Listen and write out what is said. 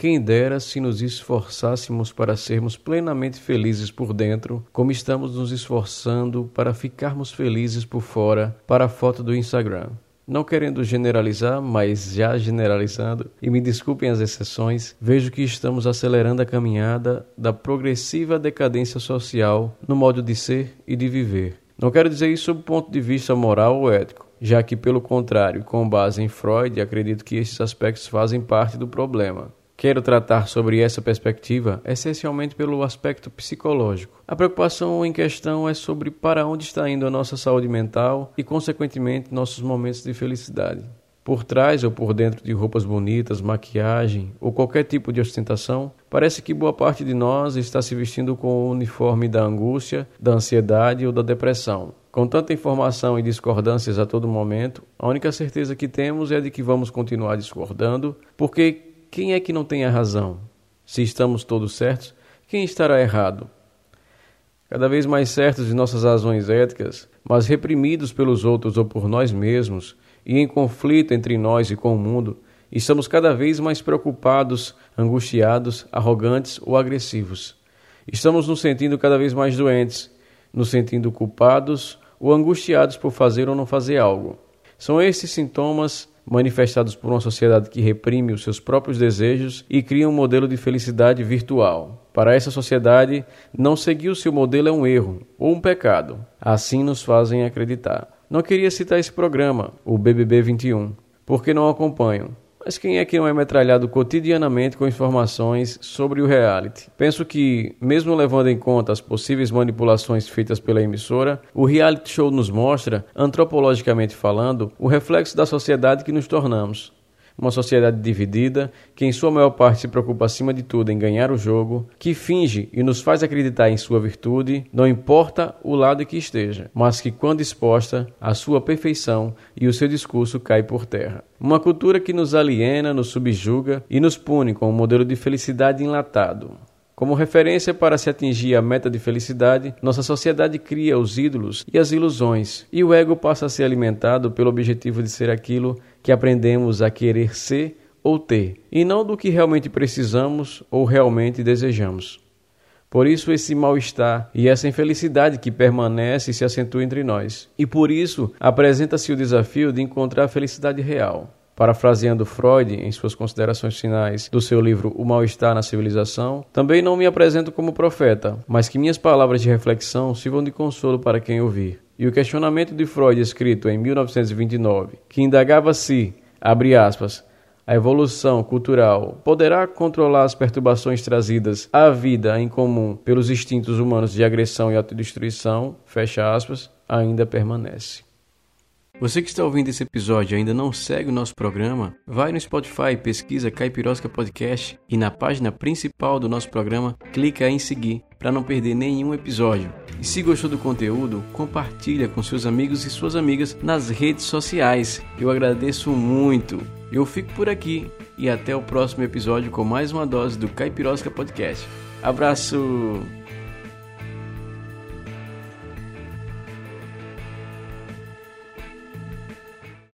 Quem dera se nos esforçássemos para sermos plenamente felizes por dentro, como estamos nos esforçando para ficarmos felizes por fora para a foto do Instagram. Não querendo generalizar, mas já generalizando, e me desculpem as exceções, vejo que estamos acelerando a caminhada da progressiva decadência social no modo de ser e de viver. Não quero dizer isso sob o ponto de vista moral ou ético, já que, pelo contrário, com base em Freud, acredito que esses aspectos fazem parte do problema. Quero tratar sobre essa perspectiva essencialmente pelo aspecto psicológico. A preocupação em questão é sobre para onde está indo a nossa saúde mental e, consequentemente, nossos momentos de felicidade. Por trás ou por dentro de roupas bonitas, maquiagem ou qualquer tipo de ostentação, parece que boa parte de nós está se vestindo com o uniforme da angústia, da ansiedade ou da depressão. Com tanta informação e discordâncias a todo momento, a única certeza que temos é de que vamos continuar discordando, porque quem é que não tem a razão? Se estamos todos certos, quem estará errado? Cada vez mais certos de nossas razões éticas, mas reprimidos pelos outros ou por nós mesmos, e em conflito entre nós e com o mundo, estamos cada vez mais preocupados, angustiados, arrogantes ou agressivos. Estamos nos sentindo cada vez mais doentes, nos sentindo culpados ou angustiados por fazer ou não fazer algo. São esses sintomas manifestados por uma sociedade que reprime os seus próprios desejos e cria um modelo de felicidade virtual. Para essa sociedade, não seguir o seu modelo é um erro ou um pecado. Assim nos fazem acreditar. Não queria citar esse programa, o BBB 21, porque não acompanho. Mas quem é que não é metralhado cotidianamente com informações sobre o reality? Penso que, mesmo levando em conta as possíveis manipulações feitas pela emissora, o reality show nos mostra, antropologicamente falando, o reflexo da sociedade que nos tornamos uma sociedade dividida, que em sua maior parte se preocupa acima de tudo em ganhar o jogo, que finge e nos faz acreditar em sua virtude, não importa o lado que esteja, mas que quando exposta, a sua perfeição e o seu discurso cai por terra. Uma cultura que nos aliena, nos subjuga e nos pune com um modelo de felicidade enlatado. Como referência para se atingir a meta de felicidade, nossa sociedade cria os ídolos e as ilusões, e o ego passa a ser alimentado pelo objetivo de ser aquilo que aprendemos a querer ser ou ter, e não do que realmente precisamos ou realmente desejamos. Por isso, esse mal-estar e essa infelicidade que permanece e se acentua entre nós. E por isso, apresenta-se o desafio de encontrar a felicidade real. Parafraseando Freud em suas considerações finais do seu livro O Mal-Estar na Civilização, também não me apresento como profeta, mas que minhas palavras de reflexão sirvam de consolo para quem ouvir. E o questionamento de Freud, escrito em 1929, que indagava se, abre aspas, a evolução cultural poderá controlar as perturbações trazidas à vida em comum pelos instintos humanos de agressão e autodestruição, fecha aspas, ainda permanece. Você que está ouvindo esse episódio e ainda não segue o nosso programa, vai no Spotify, pesquisa Caipirosca Podcast e na página principal do nosso programa, clica em seguir para não perder nenhum episódio. E se gostou do conteúdo, compartilha com seus amigos e suas amigas nas redes sociais. Eu agradeço muito. Eu fico por aqui e até o próximo episódio com mais uma dose do Caipirosca Podcast. Abraço!